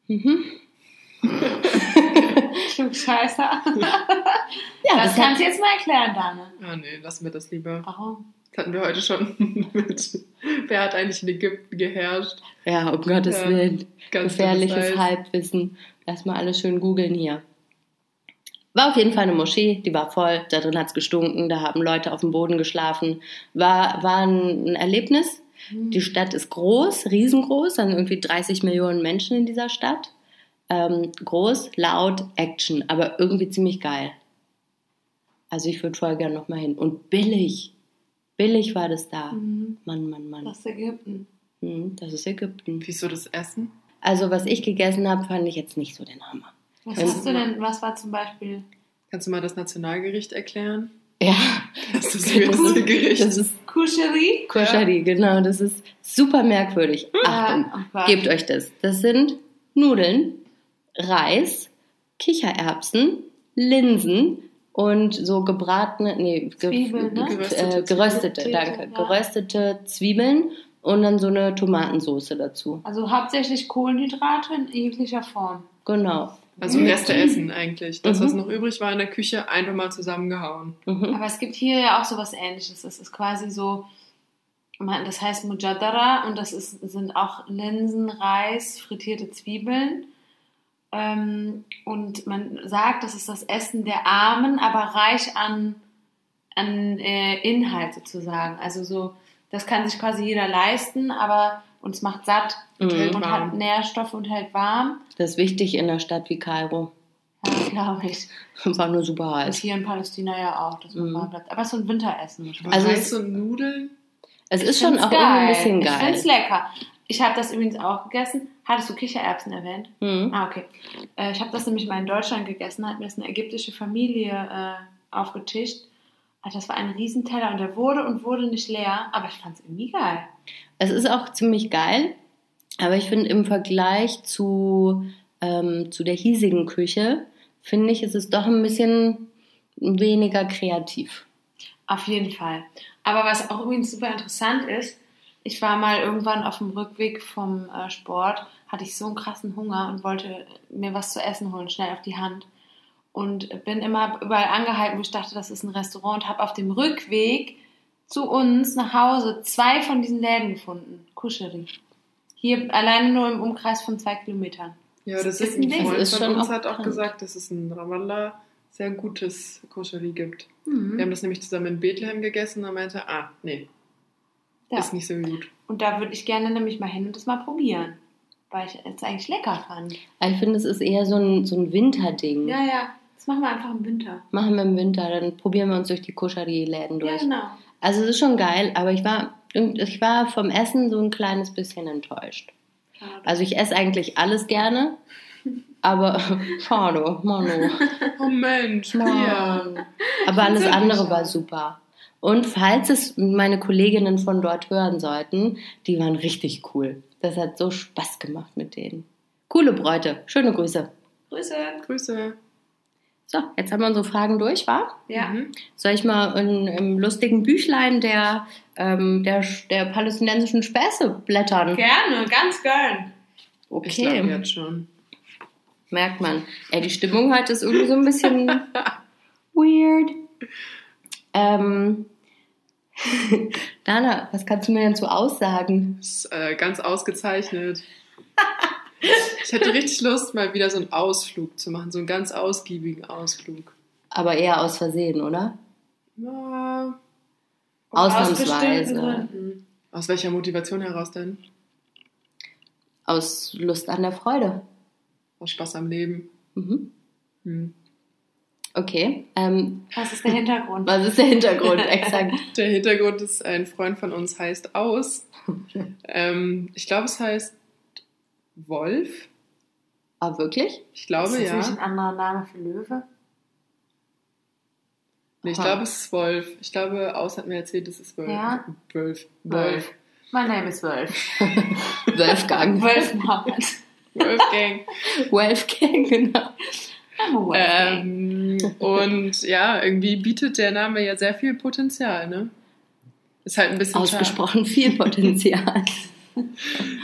Mhm. Klugscheißer. Ja, das das kannst du jetzt mal erklären, Dana. Ah, nee, lassen wir das lieber. Warum? Das hatten wir heute schon mit. Wer hat eigentlich in Ägypten geherrscht? ja, um Gottes Ja, Willen. Gefährliches. Halbwissen. Lass mal alles schön googeln hier. War auf jeden Fall eine Moschee, die war voll, da drin hat's gestunken, da haben Leute auf dem Boden geschlafen. War, war ein Erlebnis. Die Stadt ist groß, riesengroß, da sind irgendwie 30 Millionen Menschen in dieser Stadt. Ähm, groß, laut, Action, aber irgendwie ziemlich geil. Also ich würde voll gerne nochmal hin. Und billig. Billig war das da. Mhm. Mann, Mann, Mann. Das ist Ägypten. Hm, Das ist Ägypten. Wieso das Essen? Also was ich gegessen habe, fand ich jetzt nicht so den Hammer. Was Ähm, hast du denn, was war zum Beispiel? Kannst du mal das Nationalgericht erklären? Ja, Das ist das weirdeste Gericht. das ist Kuscherie? Koshari, genau. Das ist super merkwürdig. Achtung, oh Gott. gebt euch das. Das sind Nudeln, Reis, Kichererbsen, Linsen und so gebratene, nee, ge Zwiebeln, ne? ge Geröstete äh, geröstete, Zwiebeln, danke, ja. geröstete Zwiebeln und dann so eine Tomatensoße dazu. Also hauptsächlich Kohlenhydrate in jeglicher Form. Genau. Also Reste essen eigentlich. Das, Mhm. was noch übrig war in der Küche, einfach mal zusammengehauen. Mhm. Aber es gibt hier ja auch sowas ähnliches. Das ist quasi so, das heißt Mujadara und das ist, sind auch Linsen, Reis, frittierte Zwiebeln. Ähm, und man sagt, das ist das Essen der Armen, aber reich an, an äh, Inhalt sozusagen. Also so, das kann sich quasi jeder leisten, aber uns macht satt Mhm. Hält und warm. hat Nährstoffe und hält warm. Das ist wichtig in einer Stadt wie Kairo. Ja, glaube ich. War nur super Und heiß. hier in Palästina ja auch, dass man Mhm. warm bleibt. Aber es ist so ein Winteressen. muss man Also und Nudeln? Es Ich ist schon auch irgendwie ein bisschen Ich geil. find's lecker. Ich habe das übrigens auch gegessen. Hattest du Kichererbsen erwähnt? Mhm. Ah, okay. Äh, ich habe das nämlich mal in Deutschland gegessen, hat mir das eine ägyptische Familie äh, aufgetischt. Also das war ein Riesenteller und der wurde und wurde nicht leer, aber ich fand es irgendwie geil. Es ist auch ziemlich geil, aber ich finde im Vergleich zu, ähm, zu der hiesigen Küche, finde ich, ist es doch ein bisschen weniger kreativ. Auf jeden Fall. Aber was auch übrigens super interessant ist, ich war mal irgendwann auf dem Rückweg vom äh, Sport, hatte ich so einen krassen Hunger und wollte mir was zu essen holen, schnell auf die Hand. Und bin immer überall angehalten, wo ich dachte, das ist ein Restaurant und habe auf dem Rückweg zu uns nach Hause zwei von diesen Läden gefunden. Kuscherie. Hier alleine nur im Umkreis von zwei Kilometern. Ja, das Ist ist ein Ding. Freund Ist von uns hat auch bekannt. gesagt, das ist in Ramallah sehr gutes Koscherie gibt. Mhm. Wir haben das nämlich zusammen in Bethlehem gegessen und er meinte, ah, nee, Ja. ist nicht so gut. Und da würde ich gerne nämlich mal hin und das mal probieren. Weil ich es eigentlich lecker fand. Ich finde, es ist eher so ein, so ein Winterding. Ja, ja. Das machen wir einfach im Winter. Machen wir im Winter, dann probieren wir uns durch die Koscherie-Läden durch. Ja, genau. Also es ist schon geil, aber ich war, ich war vom Essen so ein kleines bisschen enttäuscht. Schade. Also ich esse eigentlich alles gerne, aber schade, Manu. Oh Mensch. Mann. Aber alles andere war super. Und falls es meine Kolleginnen von dort hören sollten, die waren richtig cool. Das hat so Spaß gemacht mit denen. Coole Bräute. Schöne Grüße. Grüße. Grüße. So, jetzt haben wir unsere Fragen durch, wa? Ja. Mhm. Soll ich mal in, im lustigen Büchlein der, ähm, der, der palästinensischen Späße blättern? Gerne, ganz gern. Ich glaube Okay, jetzt schon. merkt man. Ey, die Stimmung heute ist irgendwie so ein bisschen weird. Ähm, Dana, was kannst du mir denn zu aussagen? Ist, äh, ganz ausgezeichnet. Ich hätte richtig Lust, mal wieder so einen Ausflug zu machen, so einen ganz ausgiebigen Ausflug. Aber eher aus Versehen, oder? Ja, Aus Ausnahmsweise. Gründen. aus welcher Motivation heraus denn? Aus Lust an der Freude. Aus Spaß am Leben. Mhm. Hm. Okay. Ähm, Was ist der Hintergrund? was ist der Hintergrund? Exakt. Der Hintergrund ist, ein Freund von uns heißt Aus. ähm, ich glaube, es heißt Wolf. Ah, wirklich? Ich glaube, ist das ja. ein anderer Name für Löwe? Nee, ich Aha. glaube, es ist Wolf. Ich glaube, Aus hat mir erzählt, es ist Wolf. Ja? Wolf. Wolf. Wolf. Mein Name ist Wolf. Wolfgang. Wolf Mohammed. Wolfgang. Wolfgang, genau. A Wolfgang. ähm, und ja, irgendwie bietet der Name ja sehr viel Potenzial, ne? Ist halt ein bisschen schade. Ausgesprochen viel Potenzial.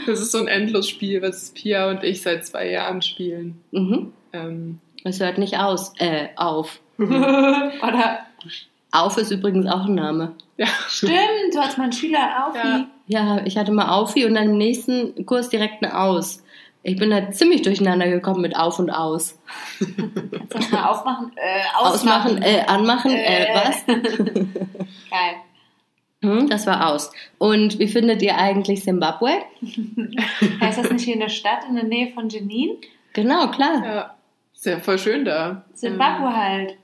Das ist so ein Endlosspiel, was Pia und ich seit zwei Jahren spielen. Mhm. Ähm, Es hört nicht aus. Äh, auf. Oder Auf ist übrigens auch ein Name. ja. stimmt, du hast meinen Schüler Aufi. Ja. Ja, ich hatte mal Aufi und dann im nächsten Kurs direkt eine Aus. Ich bin da ziemlich durcheinander gekommen mit Auf und Aus. Kannst du das mal aufmachen? Äh, Ausmachen, ausmachen. äh, anmachen, äh, Äh. was? Geil. Hm, das war aus. Und wie findet ihr eigentlich Zimbabwe? Heißt das nicht hier in der Stadt, in der Nähe von Jenin? Genau, klar. ja. Ist ja voll schön da. Zimbabwe halt.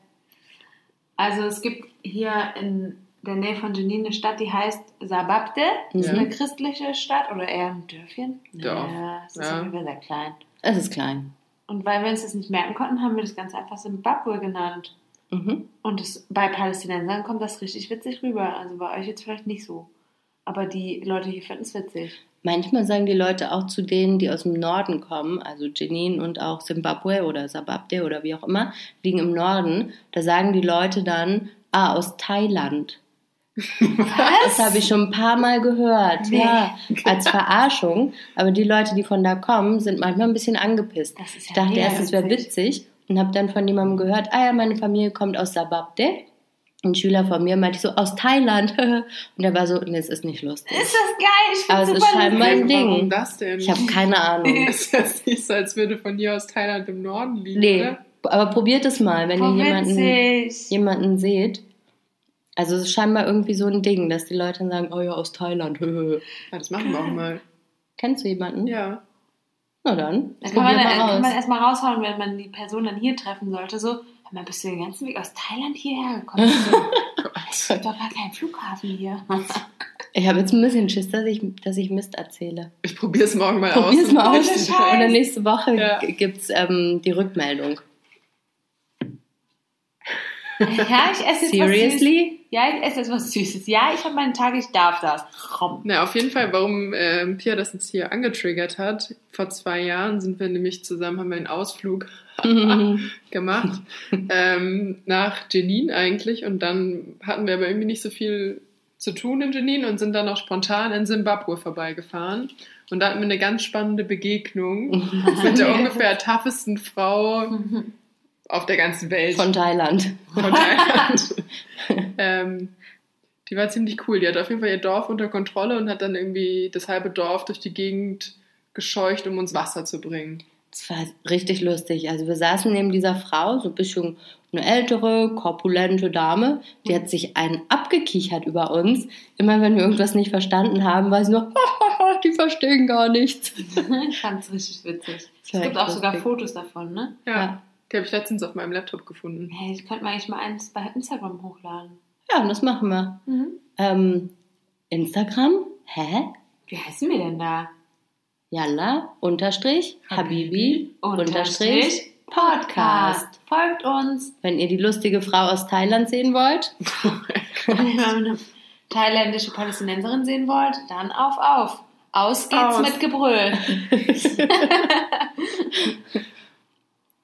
Also es gibt hier in der Nähe von Jenin eine Stadt, die heißt Sababde. Das ist Mhm. eine christliche Stadt oder eher ein Dörfchen. Dorf. Ja, es ist Ja. Fall sehr klein. Es ist klein. Und weil wir uns das nicht merken konnten, haben wir das ganz einfach Zimbabwe genannt. Mhm. Und das, bei Palästinensern kommt das richtig witzig rüber. Also bei euch jetzt vielleicht nicht so. Aber die Leute hier finden es witzig. Manchmal sagen die Leute auch zu denen, die aus dem Norden kommen, also Jenin und auch Zimbabwe oder Sababde oder wie auch immer, liegen im Norden. Da sagen die Leute dann, ah, aus Thailand. Das habe ich schon ein paar Mal gehört, Nee. ja, als Verarschung. Aber die Leute, die von da kommen, sind manchmal ein bisschen angepisst. Das ist ja Ich dachte erst, es wäre witzig und habe dann von jemandem gehört, ah ja, meine Familie kommt aus Sababde. Ein Schüler von mir meinte so, aus Thailand. und er war so, nee, es ist nicht lustig. Ist das geil? Ich Aber es ist scheinbar ein Ding. Warum das denn? Ich habe keine Ahnung. ist das nicht so, als würde von hier aus Thailand im Norden liegen, Nee, oder? aber probiert es mal, wenn Voll ihr jemanden, jemanden seht. Also es ist scheinbar irgendwie so ein Ding, dass die Leute dann sagen, oh ja, aus Thailand. Ja, das machen wir auch mal. Kennst du jemanden? Ja. Na dann, Da kann man, probier dann, kann man erstmal raushauen, wenn man die Person dann hier treffen sollte. So, hör mal, bist du den ganzen Weg aus Thailand hierher gekommen? So, es gibt doch gar keinen Flughafen hier. Ich habe jetzt ein bisschen Schiss, dass ich, dass ich Mist erzähle. Ich probiere es morgen mal aus. Probier's und mal aus. Und dann nächste Woche Ja. g- gibt's ähm, die Rückmeldung. Ja, ich esse jetzt was Süßes. Seriously? Ja, ich esse jetzt was Süßes. Ja, ich habe meinen Tag, ich darf das. Komm. Na, auf jeden Fall, warum ähm, Pia das jetzt hier angetriggert hat. Vor zwei Jahren sind wir nämlich zusammen, haben wir einen Ausflug gemacht. ähm, nach Jenin eigentlich. Und dann hatten wir aber irgendwie nicht so viel zu tun in Jenin und sind dann auch spontan in Simbabwe vorbeigefahren. Und da hatten wir eine ganz spannende Begegnung mit der ungefähr toughesten Frau auf der ganzen Welt. Von Thailand. von Thailand. ähm, die war ziemlich cool. Die hat auf jeden Fall ihr Dorf unter Kontrolle und hat dann irgendwie das halbe Dorf durch die Gegend gescheucht, um uns Wasser zu bringen. Das war richtig lustig. Also wir saßen neben dieser Frau, so ein bisschen eine ältere, korpulente Dame, die hat sich einen abgekichert über uns. Immer wenn wir irgendwas nicht verstanden haben, war sie nur, die verstehen gar nichts. ich fand es richtig witzig. Es gibt auch sogar lustig. Fotos davon, ne? Ja. Ja. Die habe ich letztens auf meinem Laptop gefunden. Hey, ich könnte mal eigentlich mal eins bei Instagram hochladen. Ja, das machen wir. Ähm, Instagram, hä? Wie heißen wir denn da? Yalla, unterstrich, Habibi, unterstrich, Podcast. Podcast. Folgt uns. Wenn ihr die lustige Frau aus Thailand sehen wollt, Wenn ihr eine thailändische Palästinenserin sehen wollt, dann auf, auf. Aus geht's Aus. mit Gebrüll.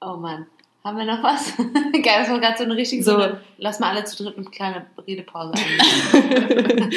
oh Mann. Haben wir noch was? Geil, das war gerade so eine richtige So. Lass mal alle zu dritt eine kleine Redepause ein.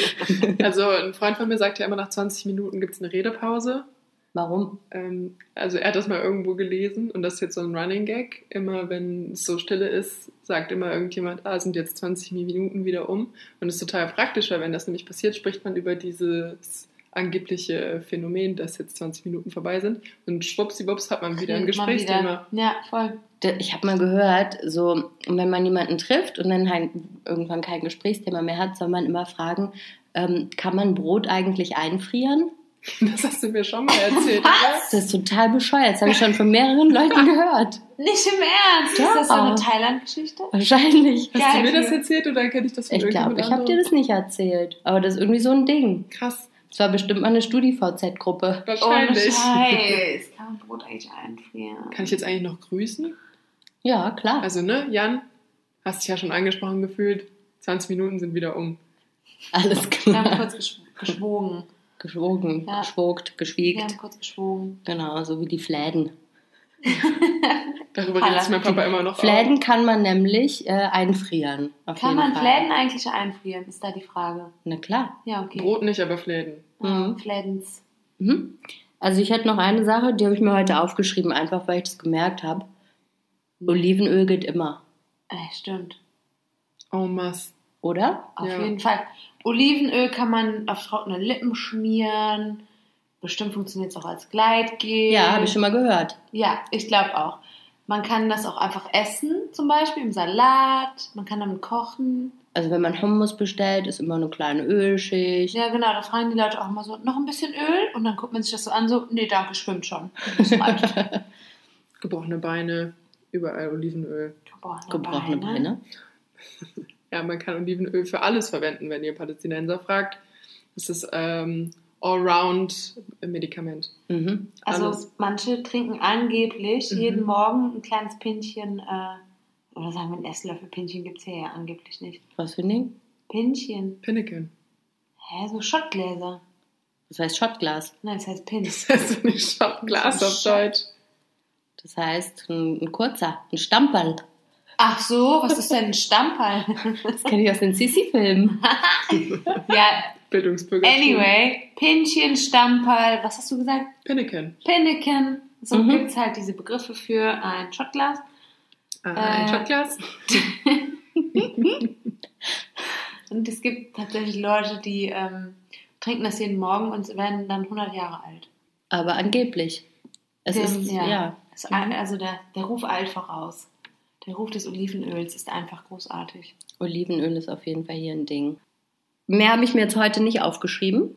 Also ein Freund von mir sagt ja immer, nach 20 Minuten gibt es eine Redepause. warum? Ähm, also er hat das mal irgendwo gelesen und das ist jetzt so ein Running Gag. Immer wenn es so stille ist, sagt immer irgendjemand, ah, sind jetzt 20 Minuten wieder um. Und das ist total praktisch, weil wenn das nämlich passiert, spricht man über dieses angebliche Phänomen, dass jetzt 20 Minuten vorbei sind. Und schwuppsiwupps hat man wieder ein Gesprächsthema. Ja, voll. Ich habe mal gehört, so, wenn man jemanden trifft und dann halt irgendwann kein Gesprächsthema mehr hat, soll man immer fragen, ähm, kann man Brot eigentlich einfrieren? Das hast du mir schon mal erzählt, oder? Das ist total bescheuert. Das habe ich schon von mehreren Leuten gehört. Nicht im Ernst. Ist das so eine Doch. Thailand-Geschichte? Wahrscheinlich. Hast Geil, du mir das erzählt oder kenne ich das von Ich glaube, ich habe dir das nicht erzählt. Aber das ist irgendwie so ein Ding. Krass, Das war bestimmt mal eine Studi-VZ-Gruppe. Wahrscheinlich. Scheiß. Kann man Brot eigentlich einfrieren? Kann ich jetzt eigentlich noch grüßen? Ja, klar. Also, ne, Jan, hast dich ja schon angesprochen gefühlt. 20 Minuten sind wieder um. Alles Wir haben klar. kurz gesch geschwogen. Geschwogen, Ja. geschwogt, Wir geschwiegt. haben kurz geschwogen. Genau, so wie die Fläden. Darüber redet mein Papa immer noch. Fläden kann man nämlich äh, einfrieren. Auf Kann jeden man Fall. Fläden eigentlich einfrieren? Ist da die Frage. Na klar. Ja, okay. Brot nicht, aber Fläden. Mhm. Flädens. Mhm. Also ich hätte noch eine Sache, die habe ich mir heute aufgeschrieben, einfach weil ich das gemerkt habe. Olivenöl geht immer, Äh, stimmt. Oh, Mass. oder? Auf Ja. jeden Fall. Olivenöl kann man auf trockene Lippen schmieren. Bestimmt funktioniert es auch als Gleitgel. Ja, habe ich schon mal gehört. Ja, ich glaube auch. Man kann das auch einfach essen, zum Beispiel im Salat. Man kann damit kochen. Also wenn man Hummus bestellt, ist immer eine kleine Ölschicht. Ja, genau. Da fragen die Leute auch immer so, noch ein bisschen Öl? Und dann guckt man sich das so an, so, nee, danke, schwimmt schon. Das reicht. Gebrochene Beine, überall Olivenöl. Gebrochene, Gebrochene Beine. Ja, man kann Olivenöl für alles verwenden, wenn ihr Palästinenser fragt. Das ist ähm, Allround-Medikament. Mhm. Also Alles. manche trinken angeblich Mhm. jeden Morgen ein kleines Pinchen, äh, oder sagen wir ein Esslöffel, Pinchen gibt es hier ja angeblich nicht. Was für ein Ding? Pinchen. Pinneken. Hä, so Schottgläser. Das heißt Schottglas. Nein, das heißt Pin. Das heißt nicht Schottglas auf Deutsch. Das heißt ein, ein kurzer, ein Stamperl. Ach so, was ist denn ein Stamperl? Das kenne ich aus den Sissi-Filmen. ja, Bildungsbürger. anyway, Pinchen, Stamperl, was hast du gesagt? Pinneken. Pinneken. So Mhm. gibt es halt diese Begriffe für ein Schottglas. Aha, ein Äh. Schottglas. Und es gibt tatsächlich Leute, die ähm, trinken das jeden Morgen und werden dann 100 Jahre alt. Aber angeblich. Es Dem- ist, ja. Es- Also der, der Ruf eilt voraus. Der Ruf des Olivenöls ist einfach großartig. Olivenöl ist auf jeden Fall hier ein Ding. Mehr habe ich mir jetzt heute nicht aufgeschrieben.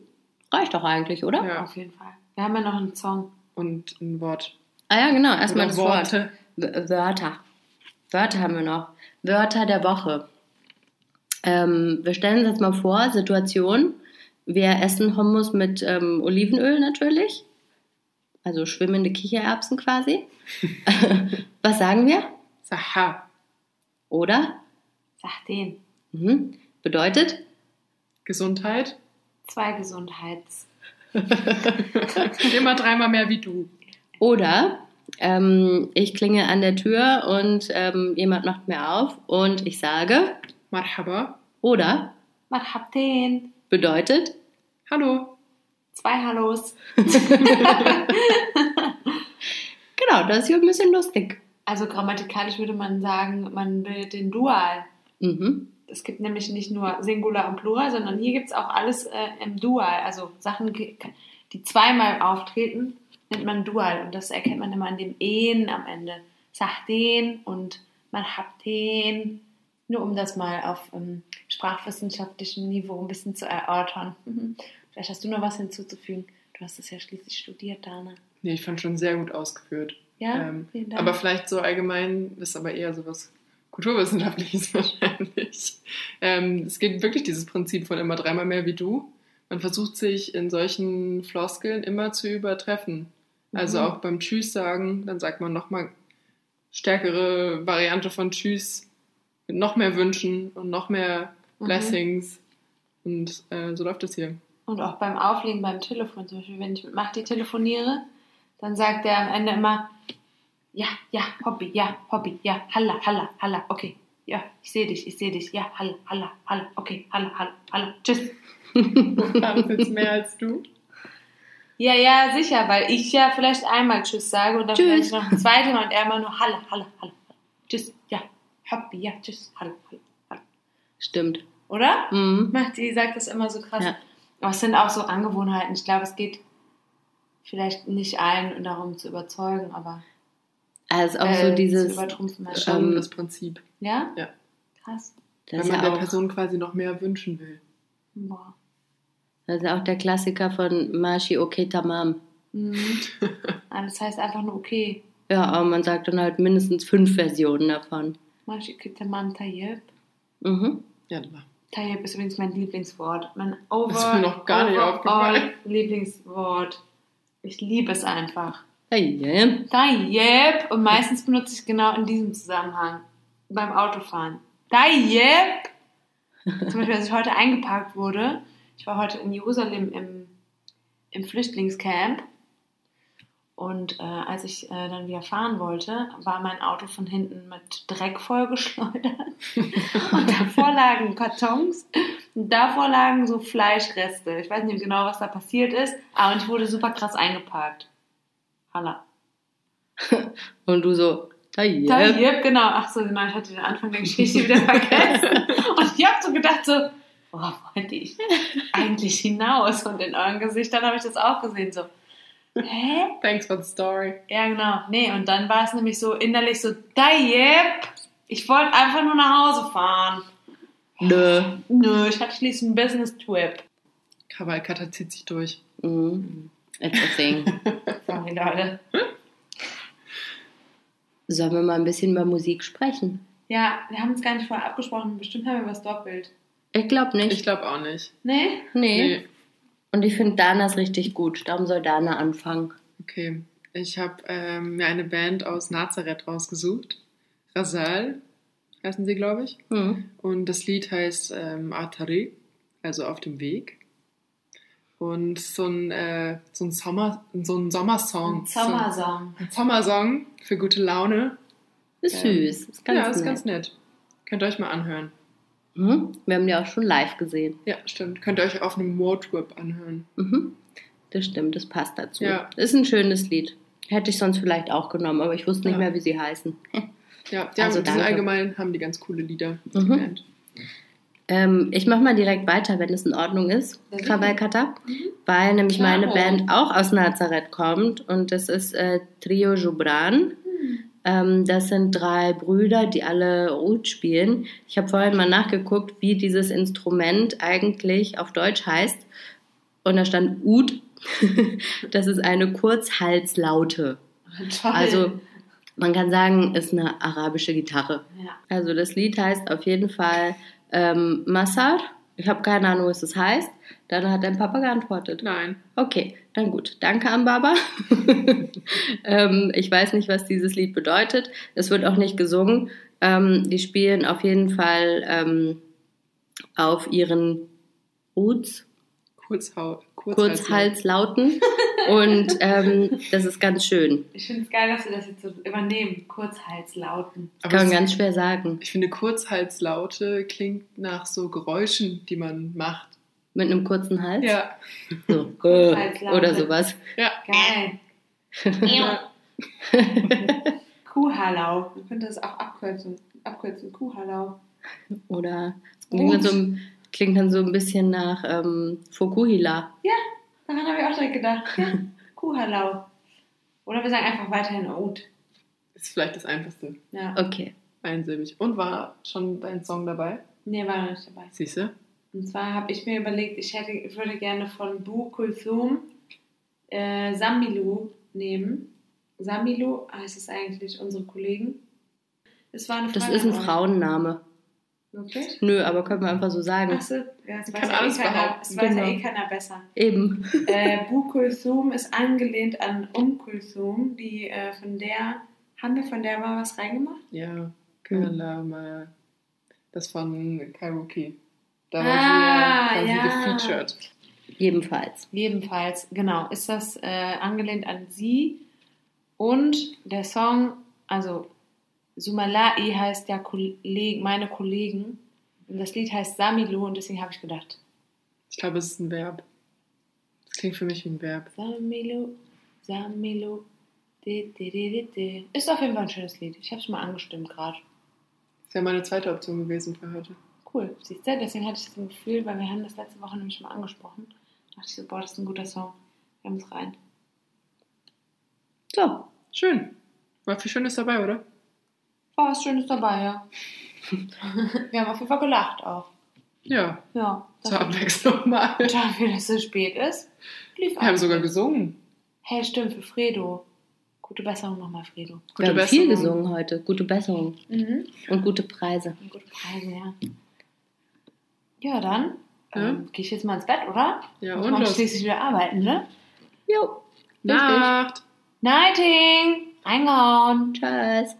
Reicht doch eigentlich, oder? Ja. Auf jeden Fall. Wir haben ja noch einen Song. Und ein Wort. Ah ja, genau. Erstmal das Wort. Worte. Wörter. Wörter haben wir noch. Wörter der Woche. Ähm, wir stellen uns jetzt mal vor, Situation. Wir essen Hummus mit ähm, Olivenöl natürlich. Also schwimmende Kichererbsen quasi. Was sagen wir? Saha. Oder? Sag den. Mhm. Bedeutet? Gesundheit. Zwei Gesundheits. Immer dreimal mehr wie du. Oder ähm, ich klinge an der Tür und ähm, jemand macht mir auf und ich sage, Marhaba. oder Was habt den? bedeutet, Hallo. Zwei Hallos. genau, das ist hier ein bisschen lustig. Also grammatikalisch würde man sagen, man bildet den Dual. Mhm. Es gibt nämlich nicht nur Singular und Plural, sondern hier gibt es auch alles äh, im Dual. Also Sachen, die zweimal auftreten, nennt man Dual und das erkennt man immer an dem En am Ende. Sahten und man hat den. Nur um das mal auf ähm, sprachwissenschaftlichem Niveau ein bisschen zu erörtern. Mhm. Vielleicht hast du noch was hinzuzufügen. Du hast es ja schließlich studiert, Dana. Nee, ich fand schon sehr gut ausgeführt. Ja, Ähm, vielen Dank. aber vielleicht so allgemein, das ist aber eher so was Kulturwissenschaftliches wahrscheinlich. Ähm, es geht wirklich dieses Prinzip von immer dreimal mehr wie du. Man versucht sich in solchen Floskeln immer zu übertreffen. Also Mhm. auch beim Tschüss sagen, dann sagt man nochmal stärkere Variante von Tschüss mit noch mehr Wünschen und noch mehr Mhm. Blessings. Und äh, so läuft es hier. Und auch beim Auflegen beim Telefon, zum Beispiel, wenn ich mit Machti telefoniere, dann sagt er am Ende immer, ja, ja, Hobby, ja, Hobby, ja, halla, halla, halla, okay, ja, ich sehe dich, ich sehe dich, ja, halla, halla, halla, okay, halla, halla, halla, tschüss. Das jetzt mehr als du? Ja, ja, sicher, weil ich ja vielleicht einmal Tschüss sage und dann Tschüss. vielleicht noch ein zweites Mal und er immer nur halla, halla, halla, tschüss, ja, Hobby, ja, tschüss, halla, halla, halla. Stimmt. Oder? Mhm. Machti sagt das immer so krass. Ja. Aber es sind auch so Angewohnheiten. Ich glaube, es geht vielleicht nicht allen darum zu überzeugen, aber Also auch äh, so zu dieses. Schon Ähm, das Prinzip. Ja? Ja. Krass. das Wenn ist, man ja der auch, Person quasi noch mehr wünschen will. Boah. das ist ja auch der Klassiker von Mashi Okay Tamam. Mhm. Ah, das heißt einfach nur okay. Ja, aber man sagt dann halt mindestens fünf Versionen davon. Mashikitaman Tayyip. Mhm. Ja, Tayyip ist übrigens mein Lieblingswort. Mein over, Das ist mir noch gar nicht aufgefallen. Lieblingswort. Ich liebe es einfach. Yeah. Tayyip. Und meistens benutze ich genau in diesem Zusammenhang. Beim Autofahren. Tayyip. Zum Beispiel, als ich heute eingeparkt wurde. Ich war heute in Jerusalem im, im Flüchtlingscamp. Und äh, als ich äh, dann wieder fahren wollte, war mein Auto von hinten mit Dreck vollgeschleudert. und davor lagen Kartons. Und davor lagen so Fleischreste. Ich weiß nicht genau, was da passiert ist. Aber ich wurde super krass eingeparkt. Halla. Und du so, yeah. yep, genau. Ach so, genau, ich hatte den Anfang der Geschichte wieder vergessen. Und ich habe so gedacht, so, worauf wollte ich eigentlich hinaus? Und in euren Gesichtern habe ich das auch gesehen, so, hä? Thanks for the story. Ja, genau. Nee, und dann war es nämlich so innerlich so, da, yep, ich wollte einfach nur nach Hause fahren. Nö. Nö, ich hatte schließlich einen Business-Trip. Kavalkata zieht sich durch. Mhm. It's a thing. Sorry, Leute. Sollen wir mal ein bisschen über Musik sprechen? Ja, wir haben uns gar nicht vorher abgesprochen. Bestimmt haben wir was doppelt. Ich glaube nicht. Ich glaube auch nicht. Nee? nee. Nee. Und ich finde Danas richtig gut. Darum soll Dana anfangen. Okay. Ich habe ähm, mir eine Band aus Nazareth rausgesucht. Rasal heißen sie, glaube ich. Hm. Und das Lied heißt ähm, Atari, also auf dem Weg. Und so ein, äh, so ein Sommer, so ein Sommersong. Sommersong. So ein Sommersong für gute Laune. Ist Ähm, süß. Ist ganz ja, ist nett. ganz nett. Könnt ihr euch mal anhören. Mhm. Wir haben die auch schon live gesehen. Ja, stimmt. Könnt ihr euch auf einem Moortrip anhören. Mhm. Das stimmt, das passt dazu. Ja. Ist ein schönes Lied. Hätte ich sonst vielleicht auch genommen, aber ich wusste nicht Ja. mehr, wie sie heißen. Ja, die, Also haben, allgemein haben die ganz coole Lieder, Mhm. Ähm, ich mache mal direkt weiter, wenn es in Ordnung ist. Kavalkata, weil nämlich Klaro. meine Band auch aus Nazareth kommt und das ist äh, Trio Jubran. Ähm, das sind drei Brüder, die alle Oud spielen. Ich habe vorhin mal nachgeguckt, wie dieses Instrument eigentlich auf Deutsch heißt. Und da stand Oud. das ist eine Kurzhalslaute. Toll. Also man kann sagen, ist eine arabische Gitarre. ja. Also das Lied heißt auf jeden Fall ähm, Massar. Ich habe keine Ahnung, was das heißt. Dann hat dein Papa geantwortet. Nein. Okay, dann gut. Danke an Baba. ähm, ich weiß nicht, was dieses Lied bedeutet. Es wird auch nicht gesungen. Ähm, die spielen auf jeden Fall ähm, auf ihren Roots, Kurzhau Kurzhals Kurzhalslauten. Und ähm, das ist ganz schön. Ich finde es geil, dass wir das jetzt so übernehmen. Kurzhalslauten. Das Aber kann man ganz schwer sagen. Ich finde, Kurzhalslaute klingt nach so Geräuschen, die man macht. Mit einem kurzen Hals. Ja. So. Äh. Oder sowas. Ja. Geil. Kuhhalau. Man könnte das auch abkürzen. Abkürzen. Kuhhalau. Oder es klingt dann, so, ein- klingt dann so ein bisschen nach ähm, Fokuhila. Daran habe ich auch direkt gedacht. Ja, Kuhhalau. Oder wir sagen einfach weiterhin Oud. Ist vielleicht das Einfachste. Ja. Okay. Einsilbig. Und war schon dein Song dabei? Nee, war noch nicht dabei. Siehst du? Und zwar habe ich mir überlegt, ich, hätte, ich würde gerne von Bu Kulthum äh, Samilu nehmen. Samilu heißt es eigentlich unsere Kollegen. Es war eine Das Frage ist ein. Frauenname. Wirklich? Nö, aber können wir einfach so sagen. Achso, ja, es Ich weiß kann ja eh alles keiner, es weiß ja Genau. eh keiner besser. Eben. äh, Bu Kulthum ist angelehnt an Um Kulthum, die äh, von der, haben wir von der mal was reingemacht? Ja. Kalama. Das von Kairoki. Da war Ah, sie ja ja. quasi gefeatured. Jedenfalls. Jedenfalls, genau, ist das äh, angelehnt an sie. Und der Song, also Sumalai heißt ja Kolleg, meine Kollegen. Und das Lied heißt Samilu und deswegen habe ich gedacht, Ich glaube, es ist ein Verb. Das klingt für mich wie ein Verb. Samilu, Samilu, di, di, di. Ist auf jeden Fall ein schönes Lied. Ich habe es mal angestimmt gerade. Das wäre meine zweite Option gewesen für heute. Cool, siehst du? Deswegen hatte ich das Gefühl, weil wir haben das letzte Woche nämlich mal angesprochen. Da dachte ich so, boah, das ist ein guter Song. Wir haben es rein. So. Schön. War viel Schönes dabei, oder? War was Schönes dabei, ja. wir haben auf jeden Fall gelacht auch. Ja, Ja. zur Abwechslung mal. Dafür, dass es spät ist, lief Wir haben sogar gesungen. Hey, stimmt, für Fredo. Gute Besserung nochmal, Fredo. Wir haben viel gesungen heute. Gute Besserung Mhm. und gute Preise. Und gute Preise, ja. Ja, dann Ja. ähm, gehe ich jetzt mal ins Bett, oder? Ja, Muss und man los. schließlich wieder arbeiten, ne? Jo. Nacht. Nighting! Reingehauen! Tschüss.